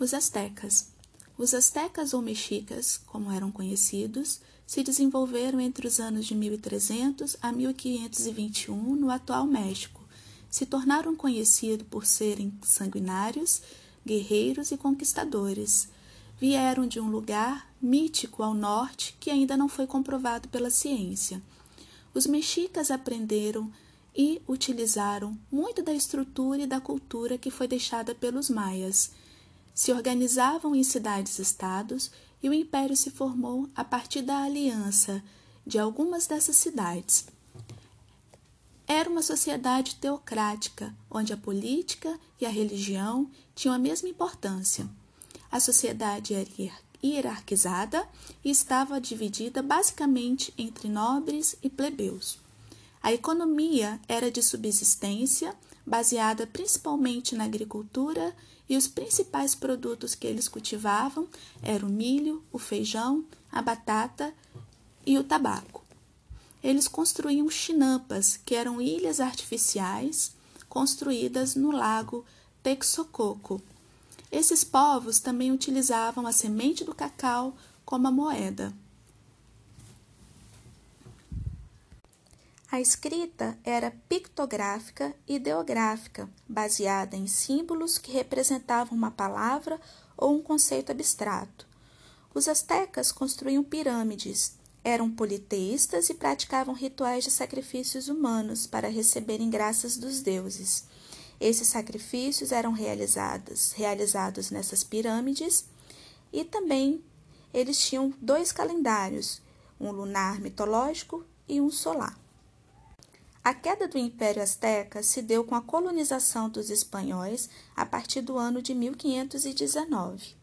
Os astecas. Os astecas ou mexicas, como eram conhecidos, se desenvolveram entre os anos de 1300 a 1521 no atual México. Se tornaram conhecidos por serem sanguinários, guerreiros e conquistadores. Vieram de um lugar mítico ao norte que ainda não foi comprovado pela ciência. Os mexicas aprenderam e utilizaram muito da estrutura e da cultura que foi deixada pelos maias se organizavam em cidades-estados e o império se formou a partir da aliança de algumas dessas cidades. Era uma sociedade teocrática, onde a política e a religião tinham a mesma importância. A sociedade era hierarquizada e estava dividida basicamente entre nobres e plebeus. A economia era de subsistência, baseada principalmente na agricultura e os principais produtos que eles cultivavam eram o milho, o feijão, a batata e o tabaco. Eles construíam chinampas, que eram ilhas artificiais construídas no lago Texcoco. Esses povos também utilizavam a semente do cacau como a moeda. A escrita era pictográfica e ideográfica, baseada em símbolos que representavam uma palavra ou um conceito abstrato. Os astecas construíam pirâmides, eram politeístas e praticavam rituais de sacrifícios humanos para receberem graças dos deuses. Esses sacrifícios eram realizados, realizados nessas pirâmides e também eles tinham dois calendários, um lunar mitológico e um solar. A queda do Império Azteca se deu com a colonização dos espanhóis a partir do ano de 1519.